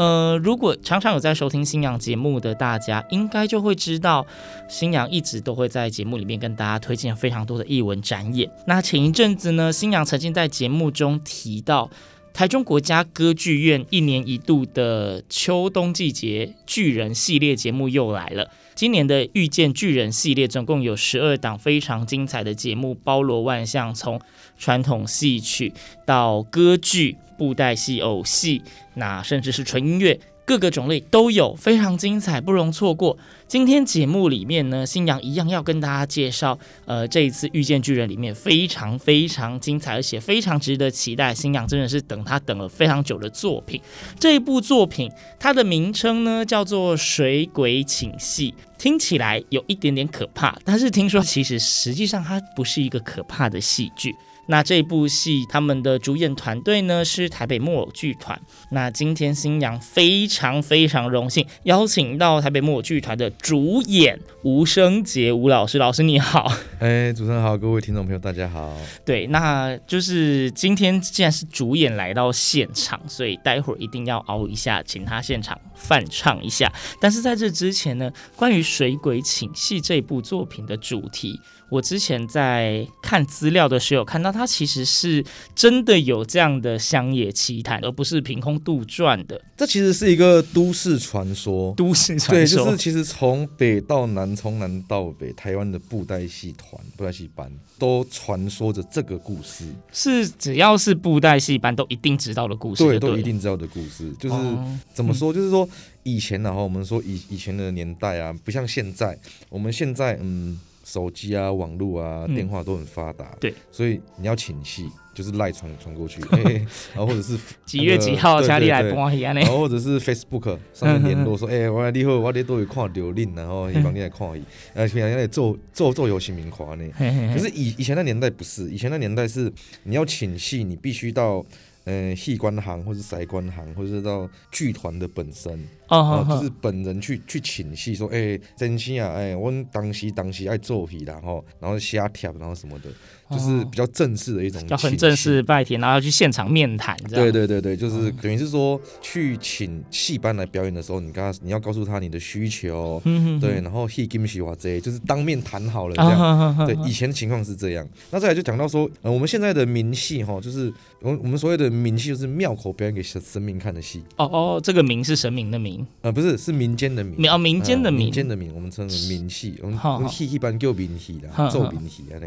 呃，如果常常有在收听新阳节目的大家，应该就会知道，新阳一直都会在节目里面跟大家推荐非常多的艺文展演。那前一阵子呢，新阳曾经在节目中提到，台中国家歌剧院一年一度的秋冬季节巨人系列节目又来了。今年的遇见巨人系列总共有十二档非常精彩的节目，包罗万象，从传统戏曲到歌剧、布袋戏、偶戏，那甚至是纯音乐。各个种类都有，非常精彩，不容错过。今天节目里面呢，新阳一样要跟大家介绍，呃，这一次《遇见巨人》里面非常非常精彩，而且非常值得期待。新阳真的是等他等了非常久的作品。这一部作品，它的名称呢叫做《水鬼请戏》，听起来有一点点可怕，但是听说其实实际上它不是一个可怕的戏剧。那这部戏他们的主演团队呢是台北木偶剧团。那今天新阳非常非常荣幸邀请到台北木偶剧团的主演吴生杰吴老师，老师你好。哎，主持人好，各位听众朋友大家好。对，那就是今天既然是主演来到现场，所以待会儿一定要熬一下，请他现场翻唱一下。但是在这之前呢，关于《水鬼请戏》这部作品的主题。我之前在看资料的时候，看到它其实是真的有这样的乡野奇谈，而不是凭空杜撰的。这其实是一个都市传说，都市传说对，就是其实从北到南，从南到北，台湾的布袋戏团、布袋戏班都传说着这个故事。是只要是布袋戏班都一定知道的故事对，对，都一定知道的故事。就是、哦、怎么说？就是说以前然后我们说以以前的年代啊，不像现在，我们现在嗯。手机啊，网络啊，电话都很发达，对，所以你要请戏，就是赖传传过去，欸、然后或者是几月几号家里来播一样的，然后或者是 Facebook 上面联络说，哎、欸，我你好，我你都有看刘令，然后希望你来看伊，呃，平常来做做做游戏名款呢。可是以以前那年代不是，以前那年代是你要请戏，你必须到呃戏官行，或是塞官行，或者是到剧团的本身。哦，就是本人去去请戏，说，哎、欸，真心啊，哎、欸，我当时当时爱做戏，然后然后瞎跳，然后什么的，就是比较正式的一种，要很正式拜天，然后去现场面谈，对对对对，就是等于是说去请戏班来表演的时候，你跟他你要告诉他你的需求，对，然后戏金喜华这就是当面谈好了这样，对，以前的情况是这样。那再来就讲到说，呃，我们现在的名戏哈，就是我我们所谓的名戏，就是庙口表演给神神明看的戏。哦哦，这个名是神明的名。呃，不是，是民间的民，哦，民间的民，民间的民，我们称为民戏，我们戏一般叫民戏啦，做民戏的呢。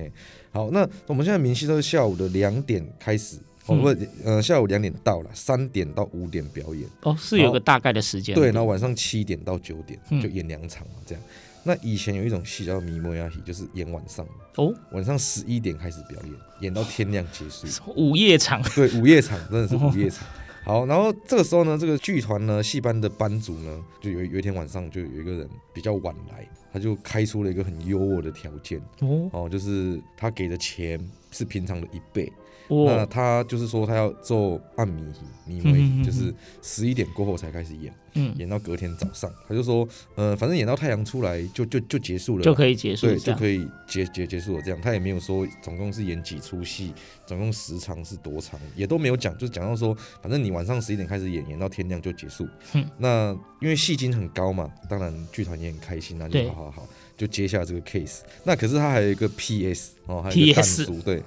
好，那我们现在明戏都是下午的两点开始，哦不，呃，下午两点到了，三点到五点表演。哦，是有个大概的时间。对，然后晚上七点到九点就演两场嘛，这样。那以前有一种戏叫迷摩亚戏，就是演晚上。哦，晚上十一点开始表演，演到天亮结束。午夜场。对，午夜场真的是午夜场。好，然后这个时候呢，这个剧团呢，戏班的班主呢，就有有一天晚上，就有一个人比较晚来，他就开出了一个很优渥的条件哦，哦，就是他给的钱是平常的一倍。那他就是说，他要做暗迷迷妹，就是十一点过后才开始演，嗯，演到隔天早上。他就说，呃，反正演到太阳出来就就就结束了，就可以结束，对，就可以结结结束了。这样，他也没有说总共是演几出戏，总共时长是多长，也都没有讲，就是讲到说，反正你晚上十一点开始演，演到天亮就结束。嗯，那因为戏金很高嘛，当然剧团也很开心，那就好好好，就接下这个 case。那可是他还有一个 PS 哦，还有一个弹珠，对。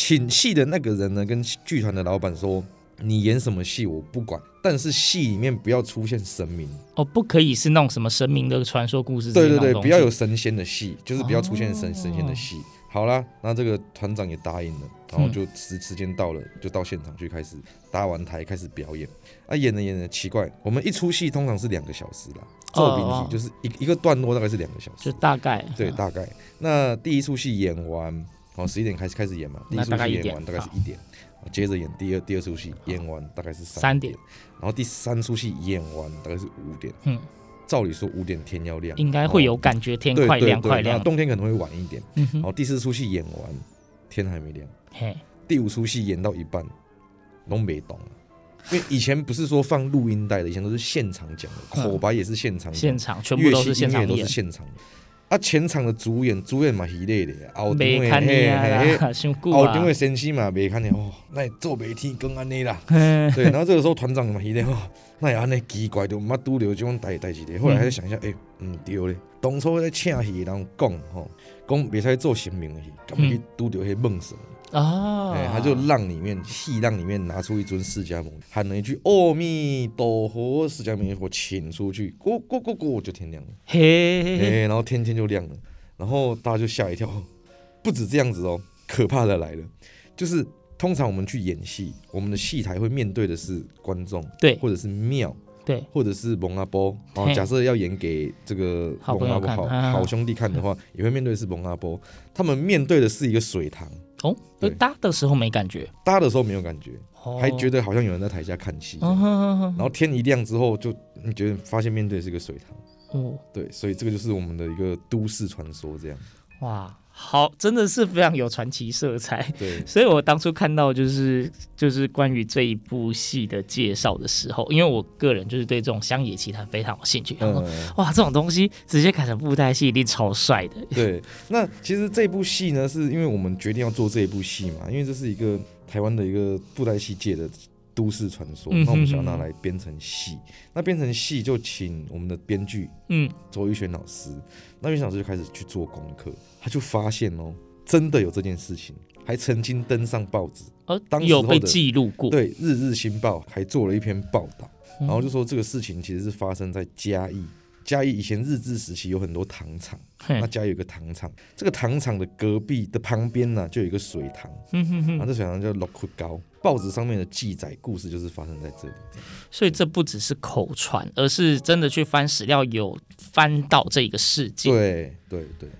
请戏的那个人呢，跟剧团的老板说：“你演什么戏我不管，但是戏里面不要出现神明哦，不可以是那种什么神明的传说故事。对对对，不要有神仙的戏，就是不要出现神、哦、神仙的戏。好啦，那这个团长也答应了，然后就时时间到了，就到现场去开始搭完台开始表演。啊，演着演着奇怪，我们一出戏通常是两个小时啦，作品体就是一一个段落大概是两个小时，就大概对大概。那第一出戏演完，哦十一点开始开始演嘛，第一出戏演完大概是一点，接着演第二第二出戏演完大概是三点，然后第三出戏演完大概是五点。嗯。照理说五点天要亮，应该会有感觉天快亮快亮。冬天可能会晚一点。然后第四出戏演完，天还没亮。嘿，第五出戏演到一半，都没懂。因为以前不是说放录音带的，以前都是现场讲的，口白也是现场，现场全部都是现场都是现场。啊，前场的主演主演嘛是累的，后场的嘿，后场的先生嘛袂看见哦，那做媒体更安尼啦。对，然后这个时候团长嘛是咧哦，那也安尼奇怪，就毋捌拄着即种代代志的。后来还是想一下，诶，嗯，对咧，当初在请戏人讲吼，讲袂使做神明的戏，敢去拄着迄梦神。哦，哎，他就让里面戏让里面拿出一尊释迦牟尼，喊了一句阿弥陀佛，释迦牟尼佛请出去，咕咕咕咕就天亮了，嘿，嘿，嘿，然后天天就亮了，然后大家就吓一跳，不止这样子哦，可怕的来了，就是通常我们去演戏，我们的戏台会面对的是观众，对，或者是庙。对，或者是蒙阿波。哦，假设要演给这个蒙阿波好好兄弟看的话，也会面对的是蒙阿波。他们面对的是一个水塘哦，对，搭的时候没感觉，搭的时候没有感觉，还觉得好像有人在台下看戏。然后天一亮之后，就你觉得发现面对是一个水塘。哦，对，所以这个就是我们的一个都市传说，这样哇。好，真的是非常有传奇色彩。对，所以我当初看到就是就是关于这一部戏的介绍的时候，因为我个人就是对这种乡野奇谈非常有兴趣。嗯，哇，这种东西直接改成布袋戏一定超帅的。对，那其实这部戏呢，是因为我们决定要做这一部戏嘛，因为这是一个台湾的一个布袋戏界的。都市传说，那我们想要拿来编成戏，那编成戏就请我们的编剧，嗯，周玉轩老师，那玉轩老师就开始去做功课，他就发现哦，真的有这件事情，还曾经登上报纸，而当时有被记录过，对，《日日新报》还做了一篇报道，然后就说这个事情其实是发生在嘉义。嘉义以前日治时期有很多糖厂，那嘉义有个糖厂，这个糖厂的隔壁的旁边呢，就有一个水塘，然后这水塘叫鹿窟沟。报纸上面的记载故事就是发生在这里，所以这不只是口传，而是真的去翻史料，有翻到这个事件。对对对，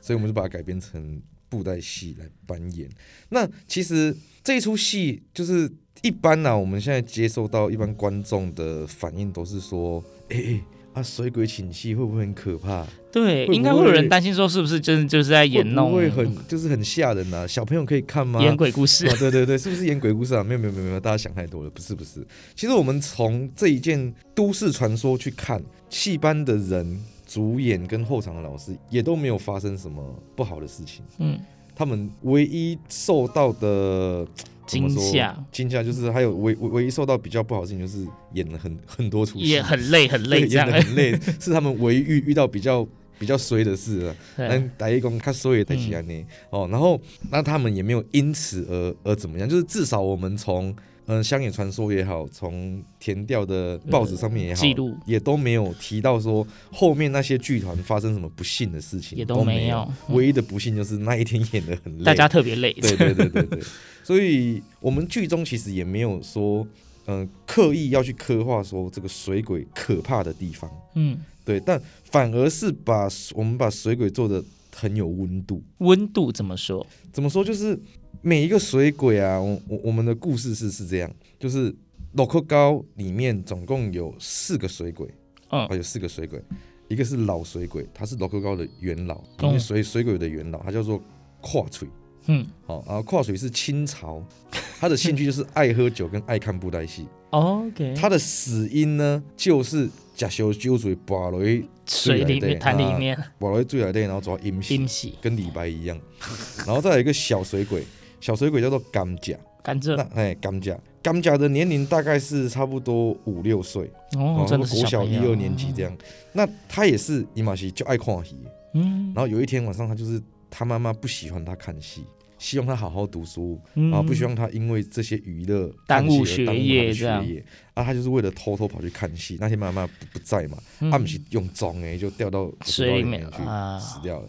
所以我们就把它改编成布袋戏来扮演。那其实这一出戏就是一般呢、啊，我们现在接受到一般观众的反应都是说，哎、欸。啊，水鬼请戏会不会很可怕？对，应该会有人担心说，是不是真的就是在演那种，会很就是很吓人呐、啊？小朋友可以看吗？演鬼故事？啊对对对，是不是演鬼故事啊？没有没有没有没有，大家想太多了，不是不是。其实我们从这一件都市传说去看，戏班的人、主演跟后场的老师也都没有发生什么不好的事情。嗯，他们唯一受到的。惊吓，惊吓就是还有唯唯唯一受到比较不好的事情，就是演了很很多出戏，也很累很累，演的很累，是他们唯一遇遇到比较比较衰的事 了。但，打一工他衰也得起来呢。哦，然后那他们也没有因此而而怎么样，就是至少我们从嗯乡野传说也好，从填掉的报纸上面也好，记录也都没有提到说后面那些剧团发生什么不幸的事情，也都没有。唯一的不幸就是那一天演的很累，大家特别累。对对对对对。所以，我们剧中其实也没有说，嗯、呃，刻意要去刻画说这个水鬼可怕的地方，嗯，对，但反而是把我们把水鬼做的很有温度。温度怎么说？怎么说？就是每一个水鬼啊，我我我们的故事是是这样，就是洛克高里面总共有四个水鬼，啊，有四个水鬼，一个是老水鬼，他是洛克高的元老，因为水水鬼的元老，他叫做跨水。嗯，好，然后跨水是清朝，他的兴趣就是爱喝酒跟爱看布袋戏。OK，他的死因呢，就是假修酒水把雷水里面，潭里面把落水里面，然后走到阴戏，跟李白一样。然后再有一个小水鬼，小水鬼叫做甘蔗，甘蔗，哎，甘蔗，甘蔗的年龄大概是差不多五六岁，哦，真的是国小一二年级这样。那他也是伊玛西就爱看戏，嗯，然后有一天晚上，他就是他妈妈不喜欢他看戏。希望他好好读书，嗯。啊，不希望他因为这些娱乐耽误学学业学业。啊，他就是为了偷偷跑去看戏。那天妈妈不不在嘛，嗯。他们是用装哎，就掉到水里面里面去啊。死掉了。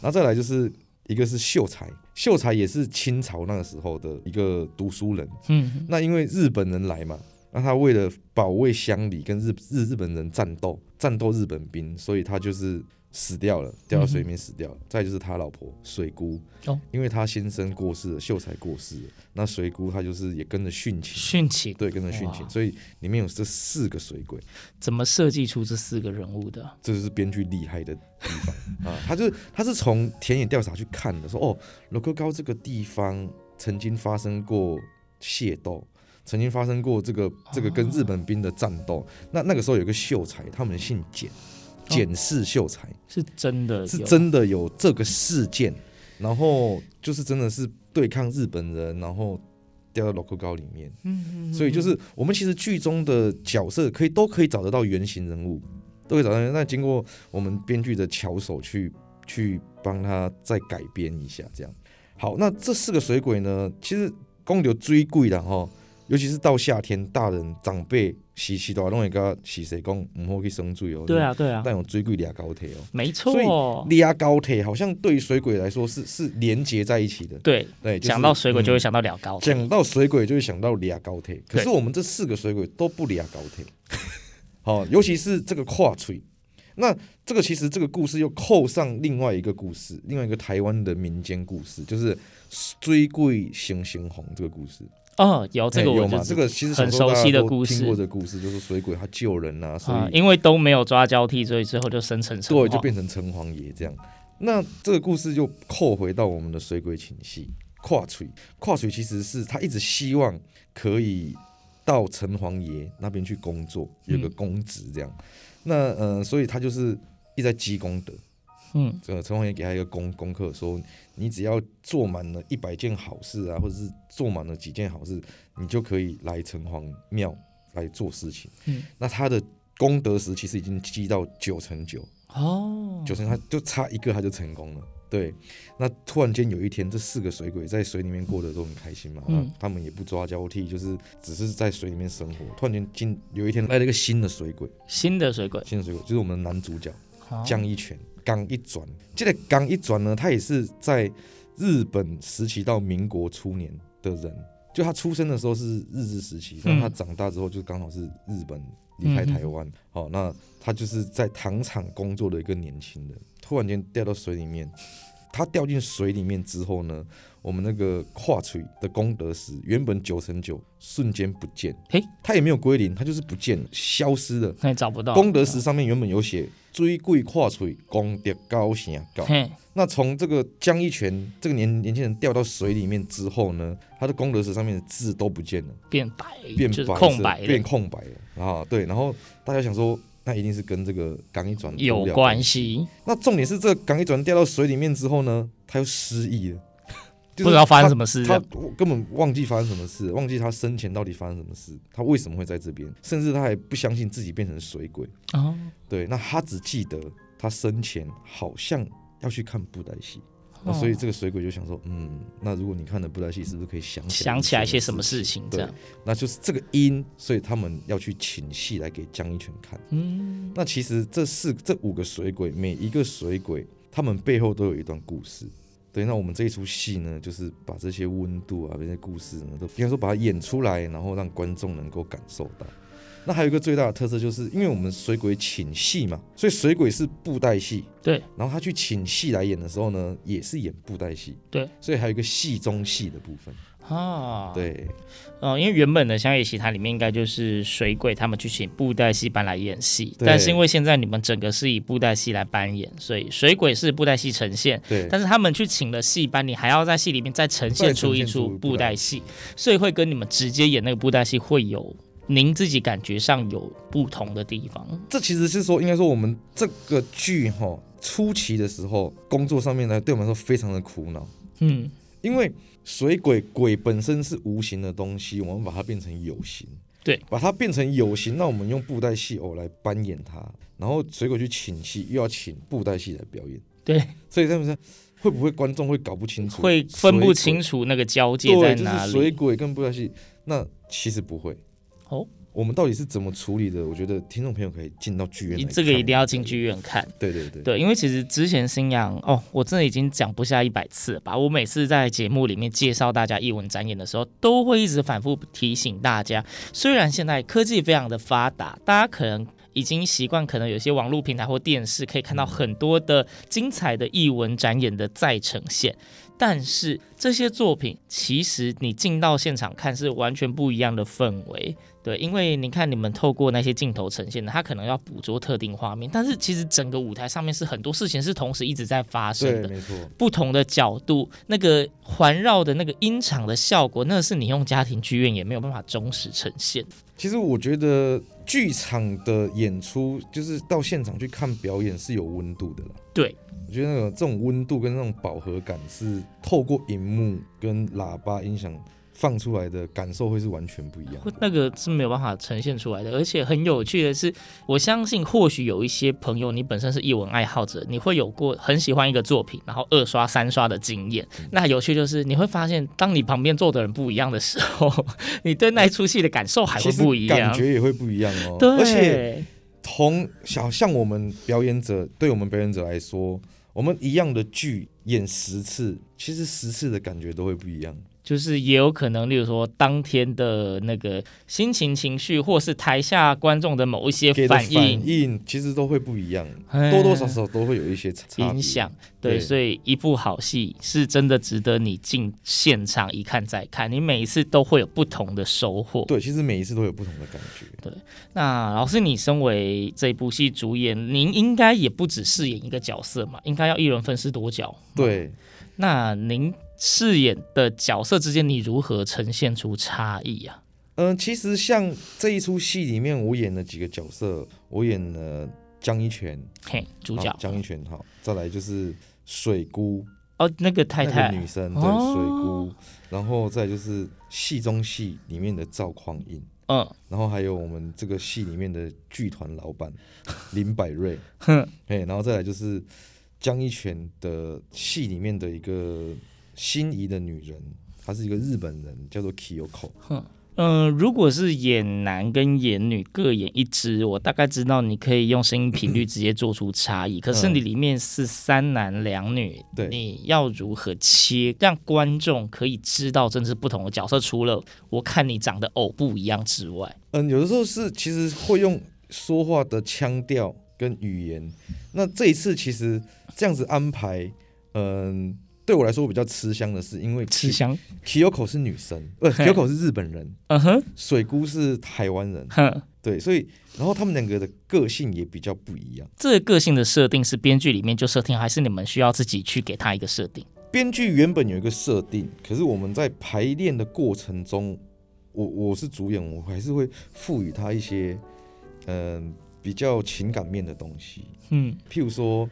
然后再来就是一个是秀才，秀才也是清朝那个时候的一个读书人。嗯，那因为日本人来嘛，那他为了保卫乡里，跟日日日本人战斗，战斗日本兵，所以他就是。死掉了，掉到水里面死掉了。嗯、再就是他老婆水姑，哦，因为他先生过世了，秀才过世了，那水姑她就是也跟着殉情，殉情，对，跟着殉情，所以里面有这四个水鬼。怎么设计出这四个人物的？这就是编剧厉害的地方 啊！他就是他是从田野调查去看的，说哦，罗克高这个地方曾经发生过械斗，曾经发生过这个这个跟日本兵的战斗。哦、那那个时候有个秀才，他们姓简。简氏秀才是真的，是真的有这个事件，然后就是真的是对抗日本人，然后掉到卢沟高里面。嗯嗯，所以就是我们其实剧中的角色可以都可以找得到原型人物，都可以找到。那经过我们编剧的巧手去去帮他再改编一下，这样。好，那这四个水鬼呢，其实公牛最贵的哈。尤其是到夏天，大人长辈洗洗澡，拢会跟时势讲唔好去生水哦。对啊，对啊。但有水鬼俩高铁哦。没错。所以俩高铁好像对于水鬼来说是是连接在一起的。对对，讲到水鬼就会想到俩高铁。讲到水鬼就会想到俩高铁。可是我们这四个水鬼都不俩高铁。好，尤其是这个跨锤，那这个其实这个故事又扣上另外一个故事，另外一个台湾的民间故事，就是水鬼行行红这个故事。哦，有这个我有吗？这个其实很熟悉的故事，听过这个故事，就是水鬼他救人啊，所以、啊、因为都没有抓交替，所以最后就生成城隍，对，就变成城隍爷这样。那这个故事就扣回到我们的水鬼情戏，跨水，跨水其实是他一直希望可以到城隍爷那边去工作，有个公职这样。嗯、那呃，所以他就是一直在积功德。嗯，这个城隍爷给他一个功功课，说你只要做满了一百件好事啊，或者是做满了几件好事，你就可以来城隍庙来做事情。嗯，那他的功德石其实已经积到九成九。哦，九成他就差一个他就成功了。对，那突然间有一天，这四个水鬼在水里面过得都很开心嘛，嗯，他们也不抓交替，就是只是在水里面生活。突然间，今有一天来了一个新的水鬼，新的水鬼，新的水鬼就是我们的男主角江一泉。刚一转，这个刚一转呢，他也是在日本时期到民国初年的人，就他出生的时候是日治时期，然后他长大之后就刚好是日本离开台湾，好、嗯。哦，那他就是在糖厂工作的一个年轻人，突然间掉到水里面，他掉进水里面之后呢，我们那个跨锤的功德石原本九成九瞬间不见，嘿，他也没有归零，他就是不见了，消失了，找不到。功德石上面原本有写。水鬼跨水，功德高声高。那从这个江一泉这个年年轻人掉到水里面之后呢，他的功德石上面的字都不见了，变白，变白，空白，变空白了啊！对，然后大家想说，那一定是跟这个刚一转有关系。那重点是，这个刚一转掉到水里面之后呢，他又失忆了。不知道发生什么事，他根本忘记发生什么事，忘记他生前到底发生什么事，他为什么会在这边，甚至他还不相信自己变成水鬼。哦，对，那他只记得他生前好像要去看布袋戏，那所以这个水鬼就想说，嗯，那如果你看了布袋戏，是不是可以想起来想起来一些什么事情？对，那就是这个因，所以他们要去请戏来给江一泉看。嗯，那其实这四这五个水鬼，每一个水鬼，他们背后都有一段故事。对，那我们这一出戏呢，就是把这些温度啊，这些故事呢，都应该说把它演出来，然后让观众能够感受到。那还有一个最大的特色，就是因为我们水鬼请戏嘛，所以水鬼是布袋戏。对。然后他去请戏来演的时候呢，也是演布袋戏。对。所以还有一个戏中戏的部分。啊。对。哦，因为原本的乡野奇谈里面应该就是水鬼他们去请布袋戏班来演戏，但是因为现在你们整个是以布袋戏来扮演，所以水鬼是布袋戏呈现。对。但是他们去请了戏班，你还要在戏里面再呈现出一出布袋戏，所以会跟你们直接演那个布袋戏会有。您自己感觉上有不同的地方？这其实是说，应该说我们这个剧哈初期的时候，工作上面呢，对我们来说非常的苦恼。嗯，因为水鬼鬼本身是无形的东西，我们把它变成有形。对，把它变成有形，那我们用布袋戏偶来扮演它，然后水鬼去请戏，又要请布袋戏来表演。对，所以他们说会不会观众会搞不清楚，会分不清楚那个交界在哪里？水鬼跟布袋戏，那其实不会哦。我们到底是怎么处理的？我觉得听众朋友可以进到剧院，这个一定要进剧院看。对对对，对，因为其实之前新阳哦，我真的已经讲不下一百次了吧。我每次在节目里面介绍大家艺文展演的时候，都会一直反复提醒大家，虽然现在科技非常的发达，大家可能已经习惯，可能有些网络平台或电视可以看到很多的精彩的艺文展演的再呈现。但是这些作品，其实你进到现场看是完全不一样的氛围，对，因为你看你们透过那些镜头呈现的，它可能要捕捉特定画面，但是其实整个舞台上面是很多事情是同时一直在发生的，没错，不同的角度，那个环绕的那个音场的效果，那是你用家庭剧院也没有办法忠实呈现。其实我觉得剧场的演出，就是到现场去看表演是有温度的啦，对。我觉得那个这种温度跟那种饱和感是透过荧幕跟喇叭音响放出来的感受会是完全不一样，那个是没有办法呈现出来的。而且很有趣的是，我相信或许有一些朋友，你本身是艺文爱好者，你会有过很喜欢一个作品，然后二刷三刷的经验。那有趣就是你会发现，当你旁边坐的人不一样的时候，你对那出戏的感受还会不一样，感觉也会不一样哦。对，而且同小像我们表演者，对我们表演者来说。我们一样的剧演十次，其实十次的感觉都会不一样。就是也有可能，例如说当天的那个心情、情绪，或是台下观众的某一些反应，反应其实都会不一样，多多少少都会有一些影响。对，所以一部好戏是真的值得你进现场一看再看，你每一次都会有不同的收获。对，其实每一次都有不同的感觉。对，那老师，你身为这部戏主演，您应该也不只饰演一个角色嘛？应该要一人分饰多角。对，那您。饰演的角色之间，你如何呈现出差异啊？嗯、呃，其实像这一出戏里面，我演了几个角色，我演了江一泉，嘿，主角。江一泉，好，再来就是水姑，哦，那个太太，那个、女生，对，哦、水姑，然后再就是戏中戏里面的赵匡胤，嗯，然后还有我们这个戏里面的剧团老板 林百瑞，哼，哎，然后再来就是江一泉的戏里面的一个。心仪的女人，她是一个日本人，叫做 Kiyoko。哼，嗯，如果是演男跟演女各演一支，我大概知道你可以用声音频率直接做出差异。可是你里面是三男两女，对，你要如何切，让观众可以知道这是不同的角色？除了我看你长得偶不一样之外，嗯，有的时候是其实会用说话的腔调跟语言。那这一次其实这样子安排，嗯。对我来说比较吃香的是，因为吃香，Kiyoko 是女生，不，Kiyoko 是日本人，嗯哼，水姑是台湾人，哼，对，所以然后他们两个的个性也比较不一样。这个个性的设定是编剧里面就设定，还是你们需要自己去给他一个设定？编剧原本有一个设定，可是我们在排练的过程中，我我是主演，我还是会赋予他一些嗯、呃、比较情感面的东西，嗯，譬如说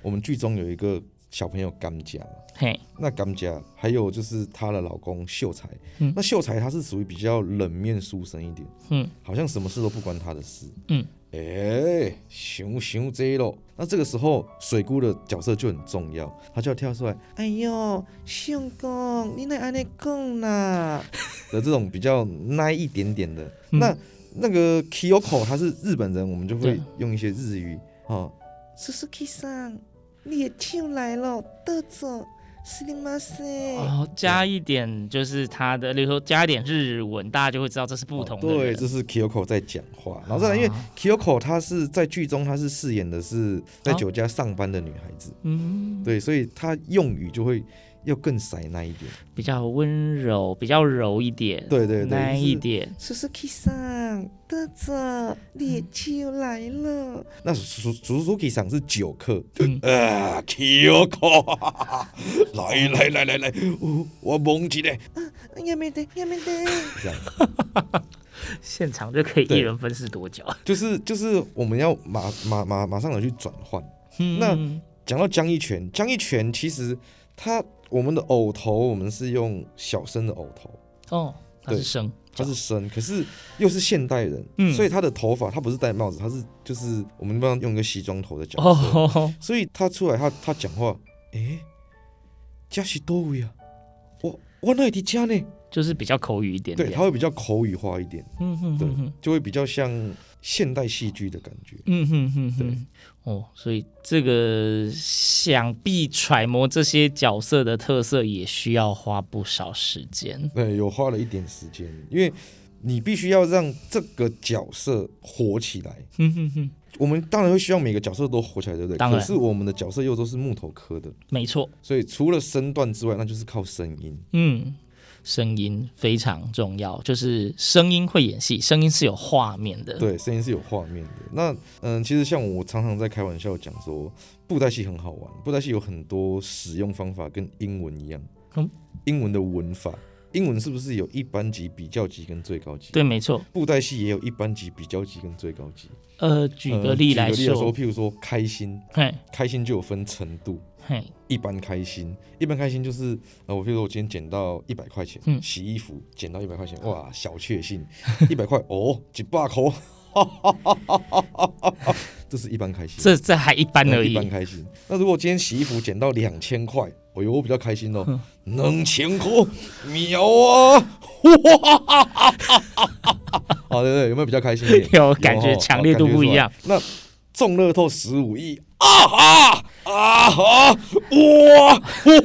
我们剧中有一个。小朋友甘家，嘿，那甘家还有就是她的老公秀才，嗯，那秀才他是属于比较冷面书生一点，嗯，好像什么事都不关他的事，嗯，哎、欸，熊熊贼咯，那这个时候水姑的角色就很重要，他就要跳出来，哎呦，相公，你来安尼讲啦 的这种比较奶一点点的，嗯、那那个 Kiyoko 他是日本人，我们就会用一些日语，哈，叔叔 Kisan。你也跳来了，得走，是你妈塞。哦，加一点就是他的，例如说加一点日文，大家就会知道这是不同的。哦。对，这是 Kiyoko 在讲话，然后再来，因为 Kiyoko 她是在剧中，她是饰演的是在酒家上班的女孩子。嗯，对，所以她用语就会。要更塞那一点，比较温柔，比较柔一点，对对对，那一点。叔叔 K 桑，得着烈酒来了。那叔叔叔 K 桑是九克，嗯、啊，Kiyoko，来来来来来，我我蒙起来，啊，也没得，也没得，这样，现场就可以一人分饰多角，就是就是我们要马马马马上的去转换。嗯、那讲到江一泉，江一泉其实他。我们的偶头，我们是用小生的偶头哦。他是生，他是生，可是又是现代人，嗯，所以他的头发他不是戴帽子，他是就是我们一般用一个西装头的角色，哦、所以他出来他他讲话，诶、欸，这是多位啊，我我哪里的家呢？就是比较口语一点，点，对，它会比较口语化一点，嗯哼，对，就会比较像现代戏剧的感觉，嗯哼哼，对，哦，所以这个想必揣摩这些角色的特色也需要花不少时间，对，有花了一点时间，因为你必须要让这个角色火起来，嗯哼哼，我们当然会希望每个角色都火起来，对不对？可是我们的角色又都是木头科的，没错，所以除了身段之外，那就是靠声音，嗯。声音非常重要，就是声音会演戏，声音是有画面的。对，声音是有画面的。那嗯，其实像我常常在开玩笑讲说，布袋戏很好玩，布袋戏有很多使用方法跟英文一样。嗯，英文的文法，英文是不是有一般级、比较级跟最高级？对，没错。布袋戏也有一般级、比较级跟最高级。呃，举个例来说，呃、举个例来说，譬如说开心，开心就有分程度。嘿，一般开心，一般开心就是，呃，我比如说我今天捡到一百块钱，嗯，洗衣服捡到一百块钱，哇，小确幸，一百块 哦，几把口，这是一般开心，这这还一般而已，一般开心。那如果今天洗衣服捡到两千块，哎呦，我比较开心哦，两千块，秒啊，哇哈哈哈哈哈，好，对对，有没有比较开心一点？有，感觉强烈度不一样。那中乐透十五亿。啊哈啊哈哇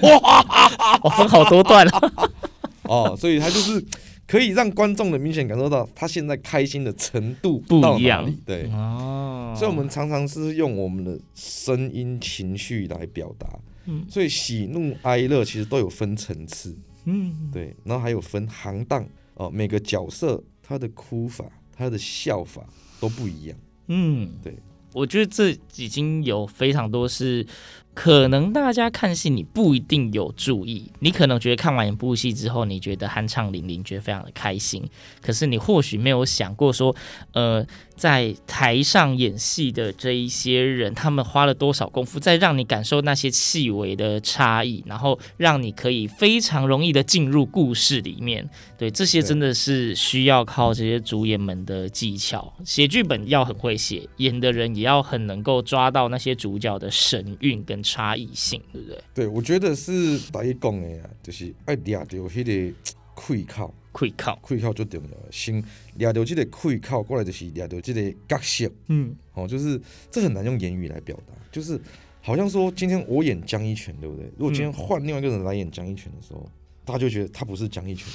哇！我分好多段了。哦，所以他就是可以让观众的明显感受到他现在开心的程度不一样，对。哦。所以我们常常是用我们的声音情绪来表达，嗯，所以喜怒哀乐其实都有分层次，嗯，对，然后还有分行当。哦，每个角色他的哭法、他的笑法都不一样，嗯，对。我觉得这已经有非常多是。可能大家看戏，你不一定有注意，你可能觉得看完一部戏之后，你觉得酣畅淋漓，觉得非常的开心。可是你或许没有想过说，呃，在台上演戏的这一些人，他们花了多少功夫，在让你感受那些细微的差异，然后让你可以非常容易的进入故事里面。对，这些真的是需要靠这些主演们的技巧，写剧本要很会写，演的人也要很能够抓到那些主角的神韵跟。差异性，对不对？对，我觉得是大家讲的呀，就是爱抓到迄个 开口，开口，开口最重要。先抓到这个开口，过来就是抓到这个角色。嗯，哦，就是这很难用言语来表达，就是好像说今天我演江一拳，对不对？如果今天换另外一个人来演江一拳的时候，嗯、大家就觉得他不是江一拳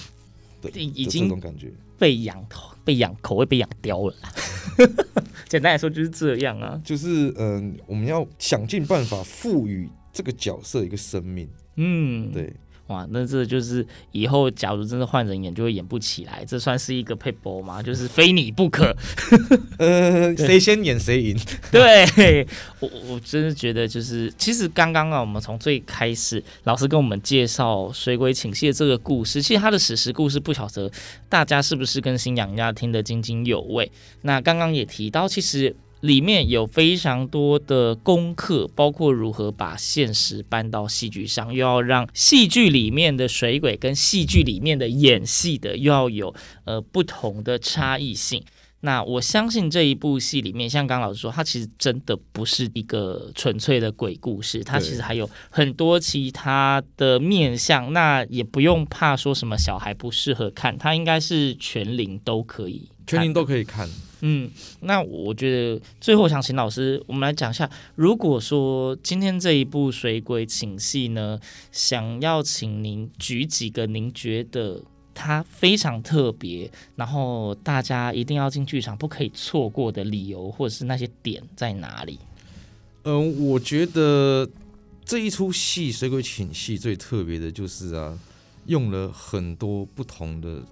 对，已经这种感觉被养被养口味被养刁了。简单来说就是这样啊，就是嗯，我们要想尽办法赋予这个角色一个生命。嗯，对。哇，那这就是以后假如真的换人演，就会演不起来。这算是一个撇步吗？就是非你不可。呃，谁先演谁赢。对，我我真是觉得就是，其实刚刚啊，我们从最开始老师跟我们介绍《水鬼请谢》这个故事，其实他的史实故事不晓得大家是不是跟新娘一样听得津津有味。那刚刚也提到，其实。里面有非常多的功课，包括如何把现实搬到戏剧上，又要让戏剧里面的水鬼跟戏剧里面的演戏的又要有呃不同的差异性。那我相信这一部戏里面，像刚老师说，它其实真的不是一个纯粹的鬼故事，它其实还有很多其他的面向。那也不用怕说什么小孩不适合看，它应该是全龄都可以，全龄都可以看。嗯，那我觉得最后想请老师，我们来讲一下，如果说今天这一部《水鬼请戏》呢，想要请您举几个您觉得它非常特别，然后大家一定要进剧场不可以错过的理由，或者是那些点在哪里？嗯、我觉得这一出戏《水鬼请戏》最特别的就是啊，用了很多不同的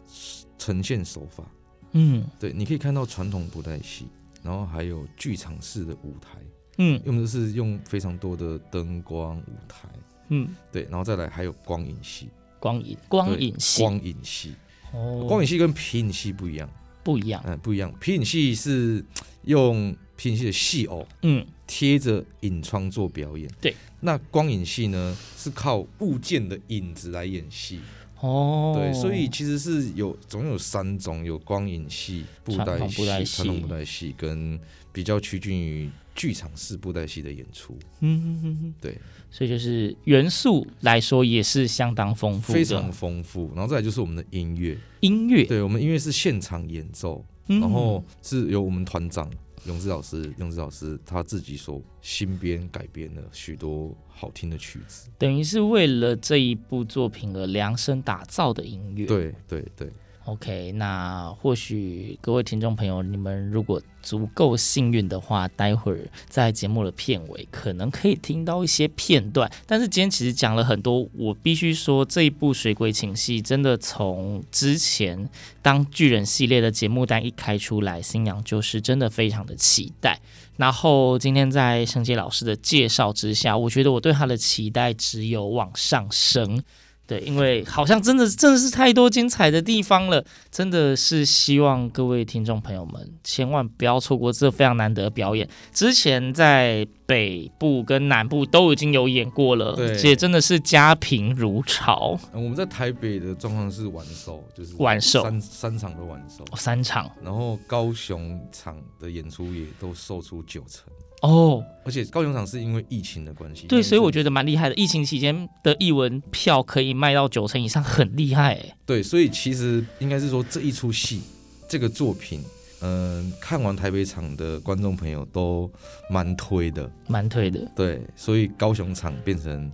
呈现手法。嗯，对，你可以看到传统布袋戏，然后还有剧场式的舞台，嗯，用的是用非常多的灯光舞台，嗯，对，然后再来还有光影戏，光影光影戏，光影戏，哦，光影戏跟皮影戏不一样，不一样，嗯，不一样，皮影戏是用皮影戏的戏偶，嗯，贴着影窗做表演，对，那光影戏呢是靠物件的影子来演戏。哦，对，所以其实是有总有三种，有光影戏、布袋戏、传统布袋戏。跟比较趋近于剧场式布袋戏的演出。嗯哼哼哼，对，所以就是元素来说也是相当丰富，非常丰富。然后再来就是我们的音乐，音乐，对，我们音乐是现场演奏，然后是由我们团长。永志老师，永志老师他自己所新编改编了许多好听的曲子，等于是为了这一部作品而量身打造的音乐。对对对。OK，那或许各位听众朋友，你们如果足够幸运的话，待会儿在节目的片尾可能可以听到一些片段。但是今天其实讲了很多，我必须说这一部《水鬼情戏》真的从之前当巨人系列的节目单一开出来，新娘就是真的非常的期待。然后今天在圣杰老师的介绍之下，我觉得我对他的期待只有往上升。对，因为好像真的真的是太多精彩的地方了，真的是希望各位听众朋友们千万不要错过这非常难得的表演。之前在北部跟南部都已经有演过了，而且真的是家贫如潮。我们在台北的状况是晚售，就是晚售三三场都晚售，三场，然后高雄场的演出也都售出九成。哦，而且高雄场是因为疫情的关系，对，所以我觉得蛮厉害的。疫情期间的艺文票可以卖到九成以上，很厉害哎。对，所以其实应该是说这一出戏，这个作品，嗯、呃，看完台北场的观众朋友都蛮推的，蛮推的。对，所以高雄场变成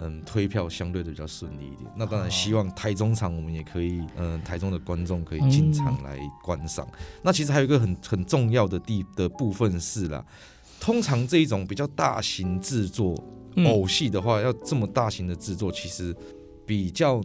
嗯推票相对的比较顺利一点。那当然希望台中场我们也可以，嗯、呃，台中的观众可以进场来观赏。嗯、那其实还有一个很很重要的地的部分是啦。通常这一种比较大型制作偶戏的话，要这么大型的制作，其实比较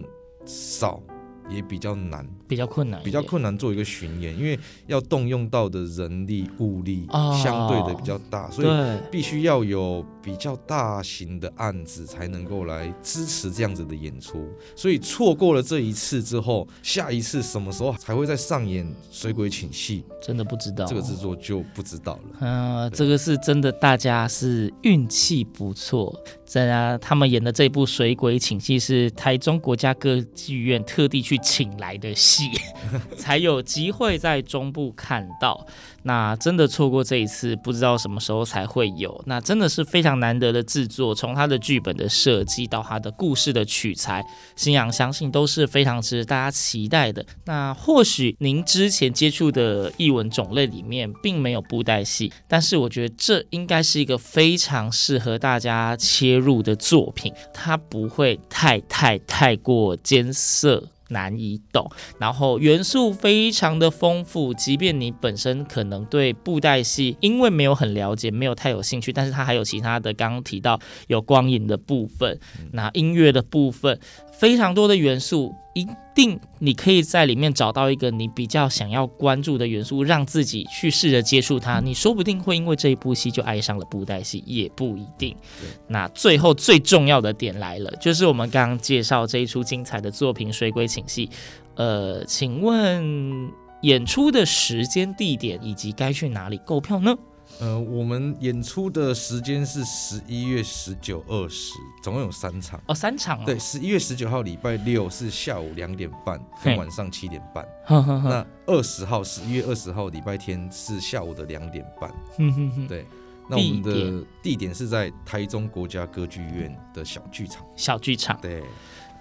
少。也比较难，比较困难，比较困难做一个巡演，因为要动用到的人力物力相对的比较大，哦、所以必须要有比较大型的案子才能够来支持这样子的演出。所以错过了这一次之后，下一次什么时候才会再上演《水鬼请戏》？真的不知道，这个制作就不知道了。嗯、呃，这个是真的，大家是运气不错。在啊，他们演的这部《水鬼请戏》是台中国家歌剧院特地去请来的戏，才有机会在中部看到。那真的错过这一次，不知道什么时候才会有。那真的是非常难得的制作，从他的剧本的设计到他的故事的取材，星洋相信都是非常值得大家期待的。那或许您之前接触的译文种类里面并没有布袋戏，但是我觉得这应该是一个非常适合大家切入的作品，它不会太太太过艰涩。难以懂，然后元素非常的丰富。即便你本身可能对布袋戏因为没有很了解，没有太有兴趣，但是它还有其他的，刚刚提到有光影的部分，那音乐的部分。非常多的元素，一定你可以在里面找到一个你比较想要关注的元素，让自己去试着接触它。你说不定会因为这一部戏就爱上了布袋戏，也不一定。那最后最重要的点来了，就是我们刚刚介绍这一出精彩的作品《水鬼请戏》。呃，请问演出的时间、地点以及该去哪里购票呢？呃，我们演出的时间是十一月十九、二十，总共有三场哦，三场哦。对，十一月十九号礼拜六是下午两点半跟晚上七点半。那二十号，十一月二十号礼拜天是下午的两点半。对，那我们的地点是在台中国家歌剧院的小剧场。小剧场。对。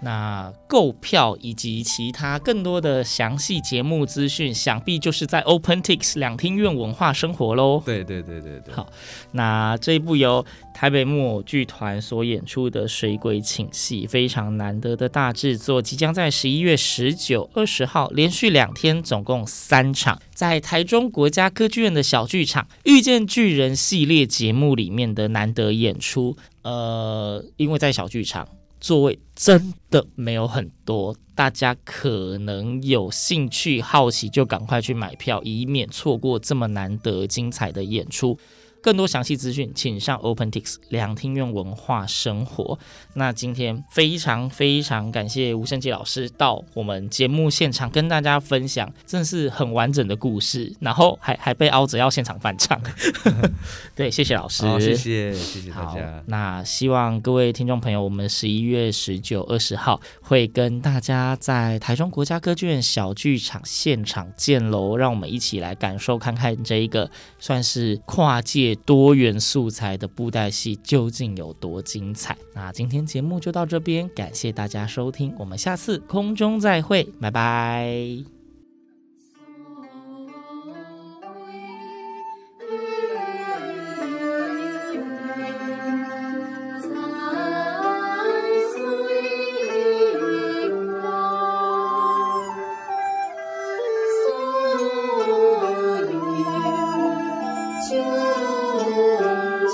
那购票以及其他更多的详细节目资讯，想必就是在 OpenTix 两厅院文化生活喽。对对对对对。好，那这一部由台北木偶剧团所演出的《水鬼请戏》，非常难得的大制作，即将在十一月十九、二十号连续两天，总共三场，在台中国家歌剧院的小剧场《遇见巨人》系列节目里面的难得演出。呃，因为在小剧场。座位真的没有很多，大家可能有兴趣、好奇，就赶快去买票，以免错过这么难得精彩的演出。更多详细资讯，请上 OpenTix 两厅院文化生活。那今天非常非常感谢吴胜杰老师到我们节目现场跟大家分享，真的是很完整的故事，然后还还被凹着要现场翻唱。对，谢谢老师，好，谢谢谢谢大家。那希望各位听众朋友，我们十一月十九、二十号会跟大家在台中国家歌剧院小剧场现场见喽，让我们一起来感受看看这一个算是跨界多元素材的布袋戏究竟有多精彩那今天节目就到这边感谢大家收听我们下次空中再会拜拜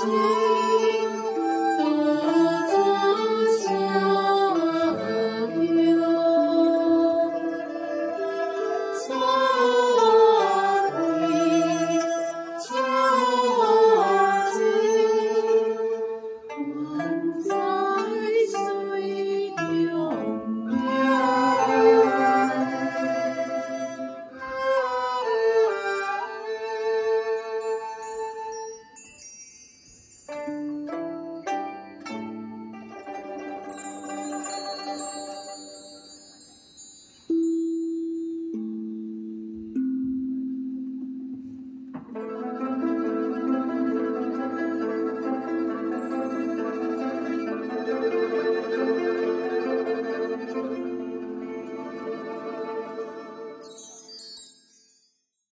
Jesus.